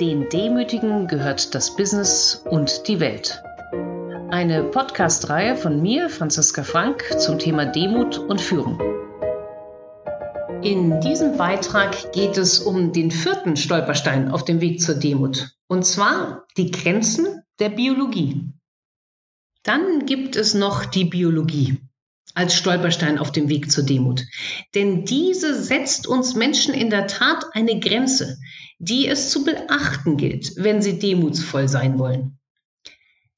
Den Demütigen gehört das Business und die Welt. Eine Podcast-Reihe von mir, Franziska Frank, zum Thema Demut und Führung. In diesem Beitrag geht es um den vierten Stolperstein auf dem Weg zur Demut, und zwar die Grenzen der Biologie. Dann gibt es noch die Biologie als Stolperstein auf dem Weg zur Demut. Denn diese setzt uns Menschen in der Tat eine Grenze, die es zu beachten gilt, wenn sie demutsvoll sein wollen.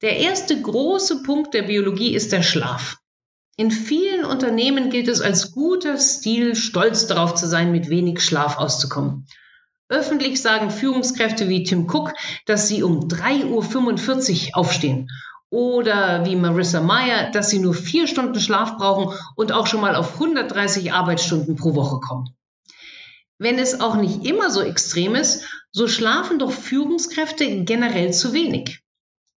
Der erste große Punkt der Biologie ist der Schlaf. In vielen Unternehmen gilt es als guter Stil, stolz darauf zu sein, mit wenig Schlaf auszukommen. Öffentlich sagen Führungskräfte wie Tim Cook, dass sie um 3.45 Uhr aufstehen. Oder wie Marissa Meyer, dass sie nur vier Stunden Schlaf brauchen und auch schon mal auf 130 Arbeitsstunden pro Woche kommen. Wenn es auch nicht immer so extrem ist, so schlafen doch Führungskräfte generell zu wenig.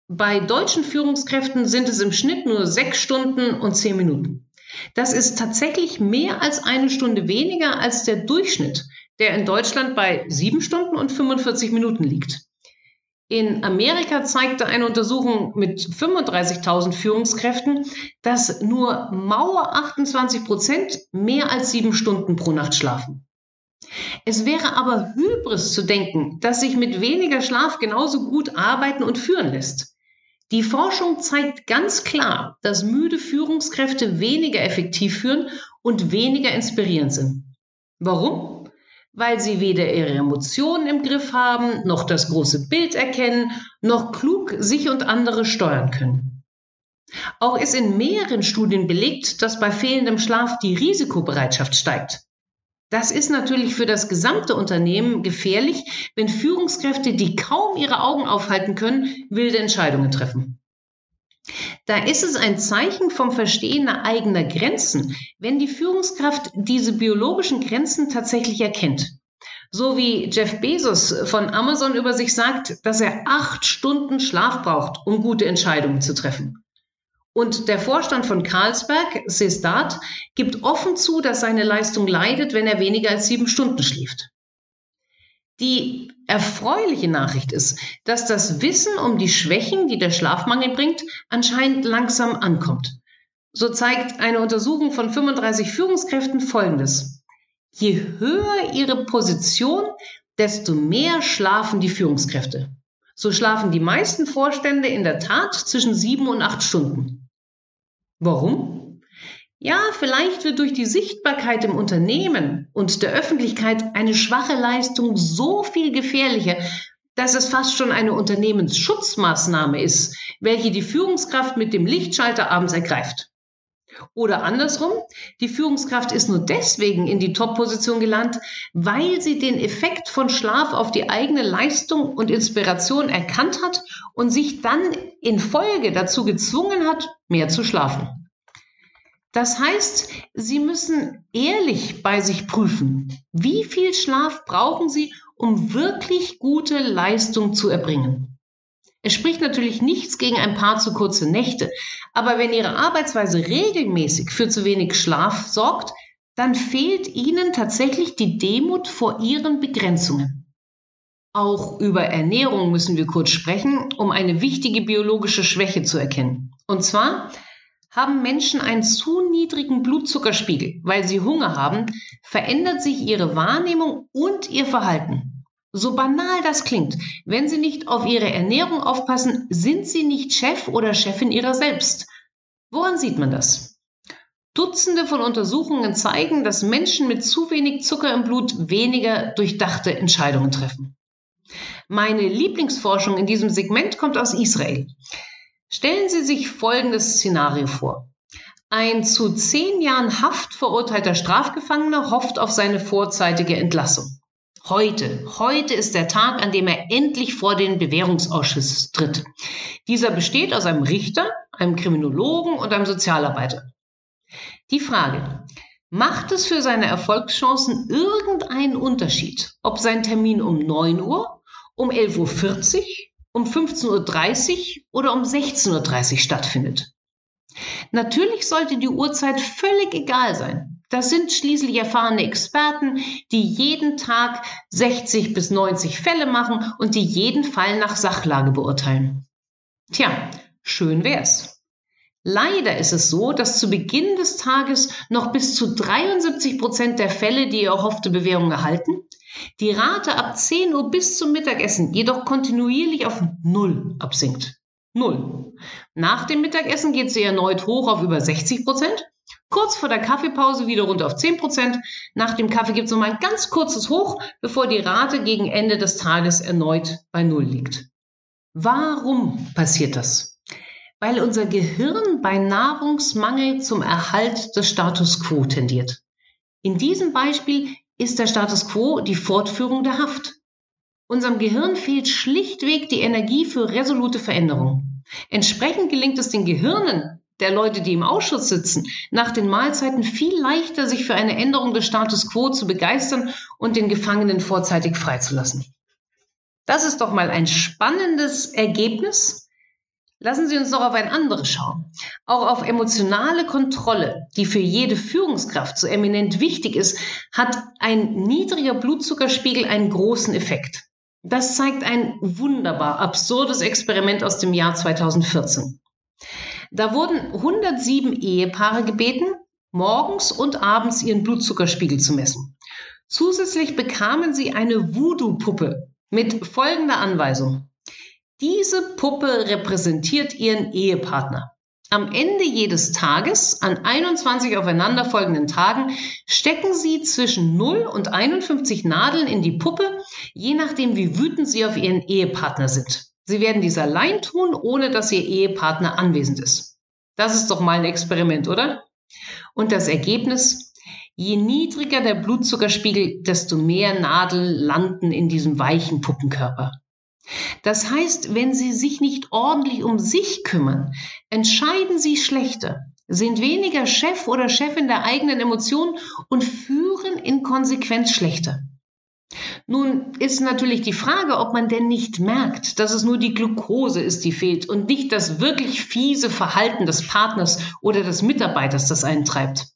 Bei deutschen Führungskräften sind es im Schnitt nur sechs Stunden und zehn Minuten. Das ist tatsächlich mehr als eine Stunde weniger als der Durchschnitt, der in Deutschland bei sieben Stunden und 45 Minuten liegt. In Amerika zeigte eine Untersuchung mit 35.000 Führungskräften, dass nur Mauer 28 Prozent mehr als sieben Stunden pro Nacht schlafen. Es wäre aber Hybris zu denken, dass sich mit weniger Schlaf genauso gut arbeiten und führen lässt. Die Forschung zeigt ganz klar, dass müde Führungskräfte weniger effektiv führen und weniger inspirierend sind. Warum? Weil sie weder ihre Emotionen im Griff haben, noch das große Bild erkennen, noch klug sich und andere steuern können. Auch ist in mehreren Studien belegt, dass bei fehlendem Schlaf die Risikobereitschaft steigt. Das ist natürlich für das gesamte Unternehmen gefährlich, wenn Führungskräfte, die kaum ihre Augen aufhalten können, wilde Entscheidungen treffen. Da ist es ein Zeichen vom Verstehen eigener Grenzen, wenn die Führungskraft diese biologischen Grenzen tatsächlich erkennt. So wie Jeff Bezos von Amazon über sich sagt, dass er acht Stunden Schlaf braucht, um gute Entscheidungen zu treffen. Und der Vorstand von Carlsberg, Sestat, gibt offen zu, dass seine Leistung leidet, wenn er weniger als sieben Stunden schläft. Die erfreuliche Nachricht ist, dass das Wissen um die Schwächen, die der Schlafmangel bringt, anscheinend langsam ankommt. So zeigt eine Untersuchung von 35 Führungskräften Folgendes. Je höher ihre Position, desto mehr schlafen die Führungskräfte. So schlafen die meisten Vorstände in der Tat zwischen sieben und acht Stunden. Warum? Ja, vielleicht wird durch die Sichtbarkeit im Unternehmen und der Öffentlichkeit eine schwache Leistung so viel gefährlicher, dass es fast schon eine Unternehmensschutzmaßnahme ist, welche die Führungskraft mit dem Lichtschalter abends ergreift. Oder andersrum, die Führungskraft ist nur deswegen in die Top-Position gelandet, weil sie den Effekt von Schlaf auf die eigene Leistung und Inspiration erkannt hat und sich dann in Folge dazu gezwungen hat, mehr zu schlafen. Das heißt, Sie müssen ehrlich bei sich prüfen, wie viel Schlaf brauchen Sie, um wirklich gute Leistung zu erbringen. Es spricht natürlich nichts gegen ein paar zu kurze Nächte, aber wenn Ihre Arbeitsweise regelmäßig für zu wenig Schlaf sorgt, dann fehlt Ihnen tatsächlich die Demut vor Ihren Begrenzungen. Auch über Ernährung müssen wir kurz sprechen, um eine wichtige biologische Schwäche zu erkennen. Und zwar haben Menschen einen zu niedrigen Blutzuckerspiegel, weil sie Hunger haben, verändert sich ihre Wahrnehmung und ihr Verhalten. So banal das klingt, wenn Sie nicht auf Ihre Ernährung aufpassen, sind Sie nicht Chef oder Chefin Ihrer selbst. Woran sieht man das? Dutzende von Untersuchungen zeigen, dass Menschen mit zu wenig Zucker im Blut weniger durchdachte Entscheidungen treffen. Meine Lieblingsforschung in diesem Segment kommt aus Israel. Stellen Sie sich folgendes Szenario vor. Ein zu zehn Jahren Haft verurteilter Strafgefangener hofft auf seine vorzeitige Entlassung. Heute, heute ist der Tag, an dem er endlich vor den Bewährungsausschuss tritt. Dieser besteht aus einem Richter, einem Kriminologen und einem Sozialarbeiter. Die Frage, macht es für seine Erfolgschancen irgendeinen Unterschied, ob sein Termin um 9 Uhr, um 11.40 Uhr, um 15.30 Uhr oder um 16.30 Uhr stattfindet? Natürlich sollte die Uhrzeit völlig egal sein. Das sind schließlich erfahrene Experten, die jeden Tag 60 bis 90 Fälle machen und die jeden Fall nach Sachlage beurteilen. Tja, schön wär's. Leider ist es so, dass zu Beginn des Tages noch bis zu 73 Prozent der Fälle die erhoffte Bewährung erhalten, die Rate ab 10 Uhr bis zum Mittagessen jedoch kontinuierlich auf Null absinkt. Null. Nach dem Mittagessen geht sie erneut hoch auf über 60 Prozent. Kurz vor der Kaffeepause wieder runter auf 10 Prozent. Nach dem Kaffee gibt es nochmal ein ganz kurzes Hoch, bevor die Rate gegen Ende des Tages erneut bei Null liegt. Warum passiert das? Weil unser Gehirn bei Nahrungsmangel zum Erhalt des Status quo tendiert. In diesem Beispiel ist der Status quo die Fortführung der Haft. Unserem Gehirn fehlt schlichtweg die Energie für resolute Veränderung. Entsprechend gelingt es den Gehirnen der Leute, die im Ausschuss sitzen, nach den Mahlzeiten viel leichter, sich für eine Änderung des Status quo zu begeistern und den Gefangenen vorzeitig freizulassen. Das ist doch mal ein spannendes Ergebnis Lassen Sie uns noch auf ein anderes schauen. Auch auf emotionale Kontrolle, die für jede Führungskraft so eminent wichtig ist, hat ein niedriger Blutzuckerspiegel einen großen Effekt. Das zeigt ein wunderbar absurdes Experiment aus dem Jahr 2014. Da wurden 107 Ehepaare gebeten, morgens und abends ihren Blutzuckerspiegel zu messen. Zusätzlich bekamen sie eine Voodoo-Puppe mit folgender Anweisung. Diese Puppe repräsentiert ihren Ehepartner. Am Ende jedes Tages, an 21 aufeinanderfolgenden Tagen, stecken Sie zwischen 0 und 51 Nadeln in die Puppe, je nachdem, wie wütend Sie auf Ihren Ehepartner sind. Sie werden dies allein tun, ohne dass Ihr Ehepartner anwesend ist. Das ist doch mal ein Experiment, oder? Und das Ergebnis? Je niedriger der Blutzuckerspiegel, desto mehr Nadeln landen in diesem weichen Puppenkörper. Das heißt, wenn Sie sich nicht ordentlich um sich kümmern, entscheiden Sie schlechter, sind weniger Chef oder Chefin der eigenen Emotionen und führen in Konsequenz schlechter. Nun ist natürlich die Frage, ob man denn nicht merkt, dass es nur die Glucose ist, die fehlt und nicht das wirklich fiese Verhalten des Partners oder des Mitarbeiters, das einen treibt.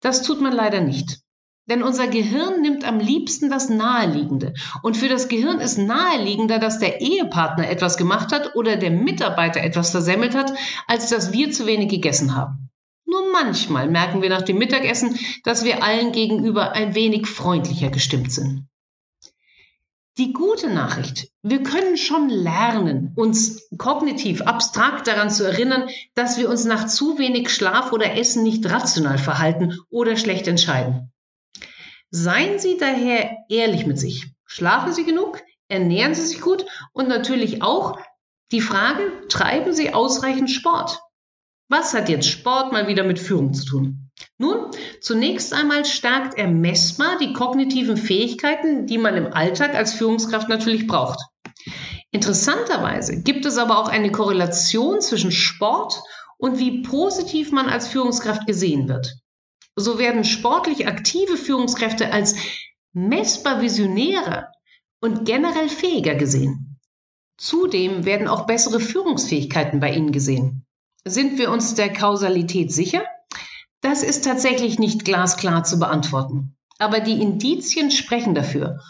Das tut man leider nicht. Denn unser Gehirn nimmt am liebsten das Naheliegende. Und für das Gehirn ist naheliegender, dass der Ehepartner etwas gemacht hat oder der Mitarbeiter etwas versemmelt hat, als dass wir zu wenig gegessen haben. Nur manchmal merken wir nach dem Mittagessen, dass wir allen gegenüber ein wenig freundlicher gestimmt sind. Die gute Nachricht, wir können schon lernen, uns kognitiv abstrakt daran zu erinnern, dass wir uns nach zu wenig Schlaf oder Essen nicht rational verhalten oder schlecht entscheiden. Seien Sie daher ehrlich mit sich. Schlafen Sie genug? Ernähren Sie sich gut? Und natürlich auch die Frage, treiben Sie ausreichend Sport? Was hat jetzt Sport mal wieder mit Führung zu tun? Nun, zunächst einmal stärkt er messbar die kognitiven Fähigkeiten, die man im Alltag als Führungskraft natürlich braucht. Interessanterweise gibt es aber auch eine Korrelation zwischen Sport und wie positiv man als Führungskraft gesehen wird. So werden sportlich aktive Führungskräfte als messbar visionärer und generell fähiger gesehen. Zudem werden auch bessere Führungsfähigkeiten bei ihnen gesehen. Sind wir uns der Kausalität sicher? Das ist tatsächlich nicht glasklar zu beantworten. Aber die Indizien sprechen dafür.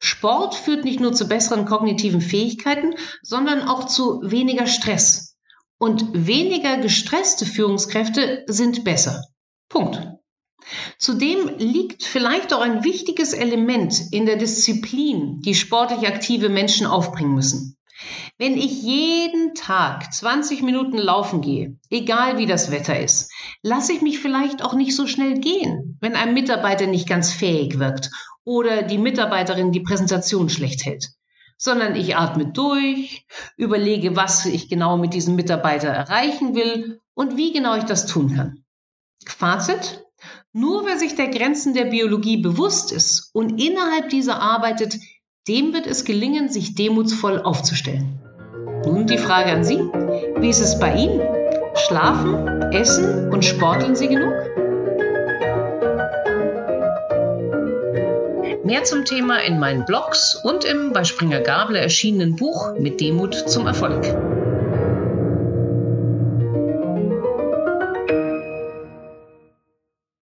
Sport führt nicht nur zu besseren kognitiven Fähigkeiten, sondern auch zu weniger Stress. Und weniger gestresste Führungskräfte sind besser. Punkt. Zudem liegt vielleicht auch ein wichtiges Element in der Disziplin, die sportlich aktive Menschen aufbringen müssen. Wenn ich jeden Tag 20 Minuten laufen gehe, egal wie das Wetter ist, lasse ich mich vielleicht auch nicht so schnell gehen, wenn ein Mitarbeiter nicht ganz fähig wirkt oder die Mitarbeiterin die Präsentation schlecht hält, sondern ich atme durch, überlege, was ich genau mit diesem Mitarbeiter erreichen will und wie genau ich das tun kann. Fazit, nur wer sich der Grenzen der Biologie bewusst ist und innerhalb dieser arbeitet, dem wird es gelingen, sich demutsvoll aufzustellen. Nun die Frage an Sie. Wie ist es bei Ihnen? Schlafen, essen und sporteln Sie genug? Mehr zum Thema in meinen Blogs und im bei Springer Gabler erschienenen Buch Mit Demut zum Erfolg.